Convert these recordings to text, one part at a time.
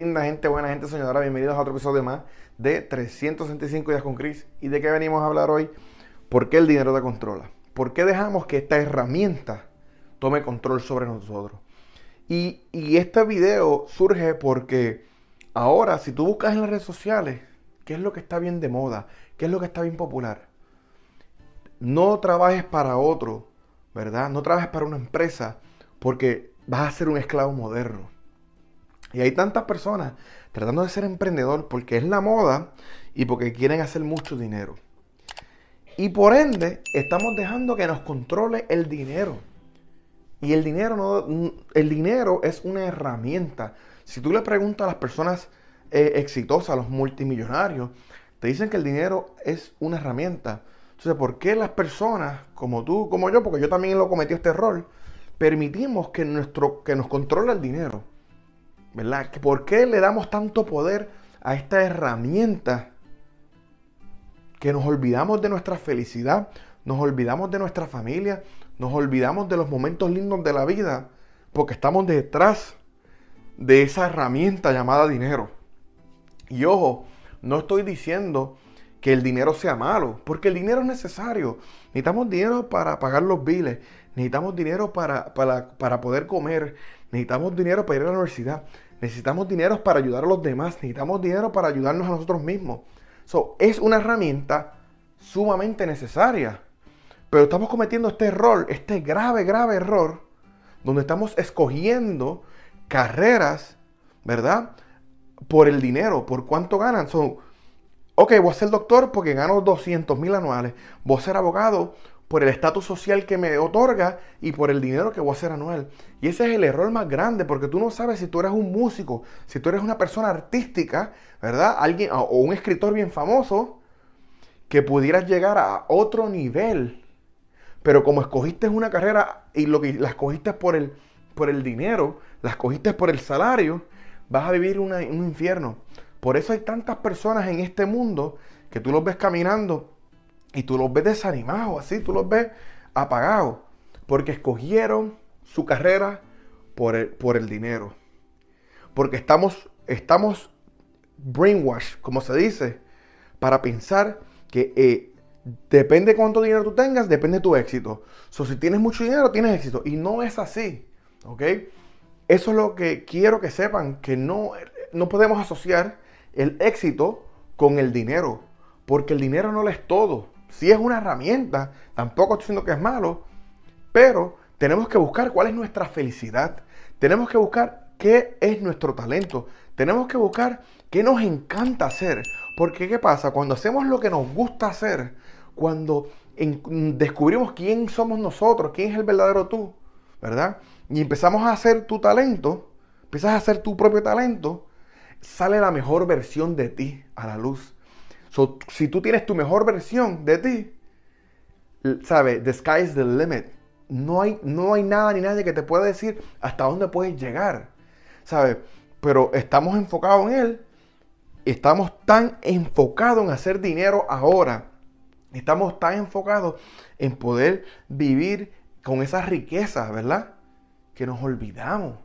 Linda gente, buena gente, soñadora, bienvenidos a otro episodio más de 365 días con Chris. ¿Y de qué venimos a hablar hoy? ¿Por qué el dinero te controla? ¿Por qué dejamos que esta herramienta tome control sobre nosotros? Y, y este video surge porque ahora, si tú buscas en las redes sociales, ¿qué es lo que está bien de moda? ¿Qué es lo que está bien popular? No trabajes para otro, ¿verdad? No trabajes para una empresa porque vas a ser un esclavo moderno. Y hay tantas personas tratando de ser emprendedor porque es la moda y porque quieren hacer mucho dinero. Y por ende, estamos dejando que nos controle el dinero. Y el dinero, no, el dinero es una herramienta. Si tú le preguntas a las personas eh, exitosas, a los multimillonarios, te dicen que el dinero es una herramienta. Entonces, ¿por qué las personas como tú, como yo, porque yo también lo cometí este error, permitimos que, nuestro, que nos controle el dinero? ¿Verdad? ¿Por qué le damos tanto poder a esta herramienta que nos olvidamos de nuestra felicidad, nos olvidamos de nuestra familia, nos olvidamos de los momentos lindos de la vida, porque estamos detrás de esa herramienta llamada dinero. Y ojo, no estoy diciendo que el dinero sea malo, porque el dinero es necesario. Necesitamos dinero para pagar los biles, necesitamos dinero para, para, para poder comer, necesitamos dinero para ir a la universidad, Necesitamos dinero para ayudar a los demás. Necesitamos dinero para ayudarnos a nosotros mismos. So, es una herramienta sumamente necesaria. Pero estamos cometiendo este error, este grave, grave error, donde estamos escogiendo carreras, ¿verdad? Por el dinero, por cuánto ganan. So, ok, voy a ser doctor porque gano 200 mil anuales. Voy a ser abogado por el estatus social que me otorga y por el dinero que voy a hacer anual. Y ese es el error más grande, porque tú no sabes si tú eres un músico, si tú eres una persona artística, ¿verdad? Alguien o un escritor bien famoso que pudieras llegar a otro nivel. Pero como escogiste una carrera y lo que la escogiste por el, por el dinero, la escogiste por el salario, vas a vivir un infierno. Por eso hay tantas personas en este mundo que tú los ves caminando y tú los ves desanimados, así, tú los ves apagados, porque escogieron su carrera por el, por el dinero. Porque estamos, estamos brainwash, como se dice, para pensar que eh, depende cuánto dinero tú tengas, depende tu éxito. So, si tienes mucho dinero, tienes éxito. Y no es así, ¿ok? Eso es lo que quiero que sepan, que no, no podemos asociar el éxito con el dinero, porque el dinero no lo es todo. Si es una herramienta, tampoco estoy diciendo que es malo, pero tenemos que buscar cuál es nuestra felicidad. Tenemos que buscar qué es nuestro talento. Tenemos que buscar qué nos encanta hacer. Porque ¿qué pasa? Cuando hacemos lo que nos gusta hacer, cuando descubrimos quién somos nosotros, quién es el verdadero tú, ¿verdad? Y empezamos a hacer tu talento, empiezas a hacer tu propio talento, sale la mejor versión de ti a la luz si tú tienes tu mejor versión de ti, ¿sabes? The sky is the limit. No hay, no hay nada ni nadie que te pueda decir hasta dónde puedes llegar, ¿sabes? Pero estamos enfocados en él. Estamos tan enfocados en hacer dinero ahora. Estamos tan enfocados en poder vivir con esas riquezas, ¿verdad? Que nos olvidamos.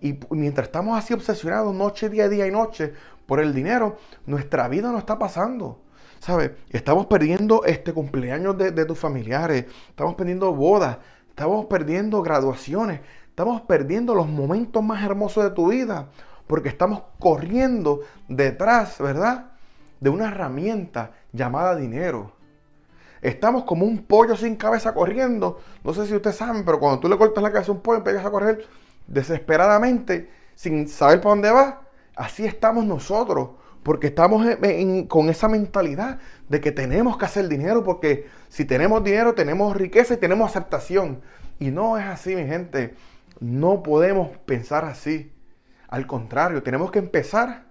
Y mientras estamos así obsesionados noche, día, día y noche por el dinero, nuestra vida no está pasando. ¿Sabes? Estamos perdiendo este cumpleaños de, tus familiares, estamos perdiendo bodas, estamos perdiendo graduaciones, estamos perdiendo los momentos más hermosos de tu vida, porque estamos corriendo detrás, ¿verdad? De una herramienta llamada dinero. Estamos como un pollo sin cabeza corriendo. No sé si ustedes saben, pero cuando tú le cortas la cabeza a un pollo, empiezas a correr desesperadamente, sin saber para dónde va. Así estamos nosotros, porque estamos con esa mentalidad de que tenemos que hacer dinero, porque si tenemos dinero tenemos riqueza y tenemos aceptación. Y no es así, mi gente. No podemos pensar así. Al contrario, tenemos que empezar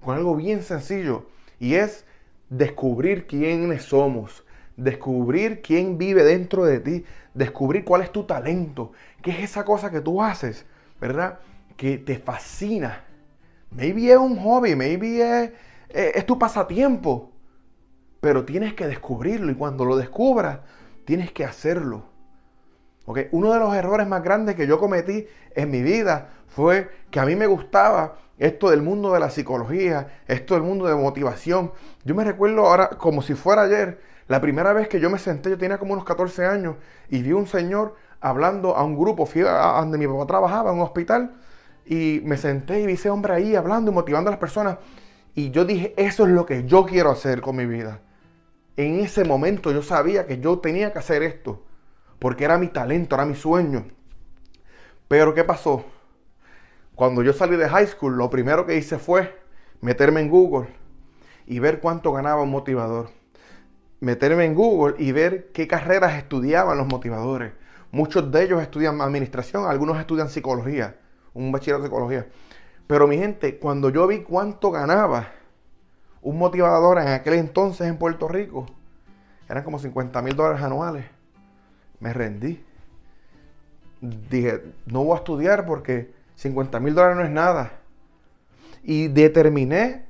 con algo bien sencillo y es descubrir quiénes somos, descubrir quién vive dentro de ti, descubrir cuál es tu talento, qué es esa cosa que tú haces, ¿verdad? Que te fascina, Maybe es un hobby, maybe es, eh, es, tu pasatiempo. Pero tienes que descubrirlo y cuando lo descubras, tienes que hacerlo. Uno de los errores más grandes que yo cometí en mi vida fue que a mí me gustaba esto del mundo de la psicología, esto del mundo de motivación. Yo me recuerdo ahora como si fuera ayer, la primera vez que yo me senté, yo tenía como unos 14 años y vi un señor hablando a un grupo, a donde mi papá trabajaba, en un hospital, y me senté y vi ese hombre ahí hablando y motivando a las personas. Y yo dije, eso es lo que yo quiero hacer con mi vida. En ese momento yo sabía que yo tenía que hacer esto, porque era mi talento, era mi sueño. Pero ¿qué pasó? Cuando yo salí de high school, lo primero que hice fue meterme en Google y ver cuánto ganaba un motivador. Meterme en Google y ver qué carreras estudiaban los motivadores. Muchos de ellos estudian administración, algunos estudian psicología, un bachillerato de psicología. Pero mi gente, cuando yo vi cuánto ganaba un motivador en aquel entonces en Puerto Rico, eran como 50 mil dólares anuales, me rendí. Dije, no voy a estudiar porque 50 mil dólares no es nada. Y determiné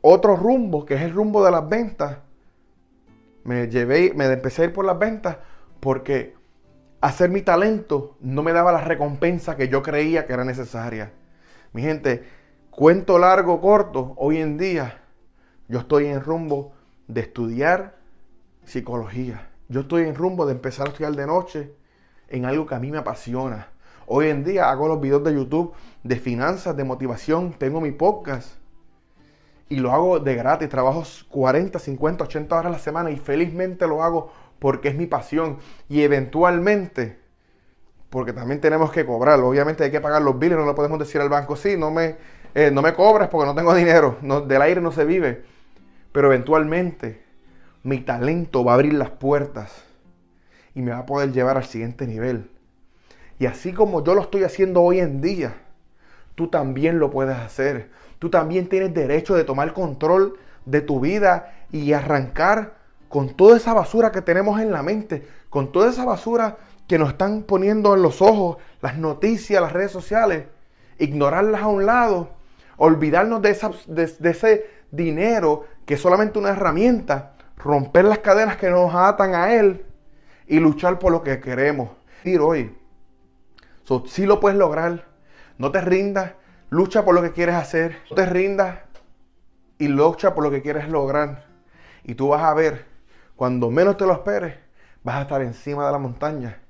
otro rumbo, que es el rumbo de las ventas. Me llevé, me empecé a ir por las ventas porque hacer mi talento no me daba la recompensa que yo creía que era necesaria. Mi gente, cuento largo, corto, hoy en día yo estoy en rumbo de estudiar psicología. Yo estoy en rumbo de empezar a estudiar de noche en algo que a mí me apasiona. Hoy en día hago los videos de YouTube de finanzas, de motivación, tengo mi podcast y lo hago de gratis. Trabajo 40, 50, 80 horas a la semana y felizmente lo hago porque es mi pasión y eventualmente, porque también tenemos que cobrarlo, obviamente hay que pagar los biles, no le podemos decir al banco, sí, no me, eh, no me cobras porque no tengo dinero, del aire no se vive, pero eventualmente mi talento va a abrir las puertas y me va a poder llevar al siguiente nivel. Y así como yo lo estoy haciendo hoy en día, tú también lo puedes hacer. Tú también tienes derecho de tomar control de tu vida y arrancar con toda esa basura que tenemos en la mente, con toda esa basura que nos están poniendo en los ojos, las noticias, las redes sociales, ignorarlas a un lado, olvidarnos de, ese dinero que es solamente una herramienta, romper las cadenas que nos atan a él y luchar por lo que queremos. Ir hoy, sí lo puedes lograr. No te rindas. Lucha por lo que quieres hacer. No te rindas y lucha por lo que quieres lograr. Y tú vas a ver, cuando menos te lo esperes, vas a estar encima de la montaña,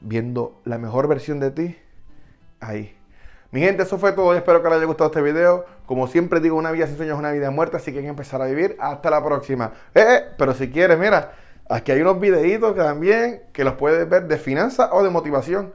viendo la mejor versión de ti ahí. Mi gente, eso fue todo. Espero que les haya gustado este video. Como siempre digo, una vida sin sueños es una vida muerta, así que hay que empezar a vivir. Hasta la próxima. Eh, eh, pero si quieres, mira, aquí hay unos videitos también que los puedes ver de finanzas o de motivación.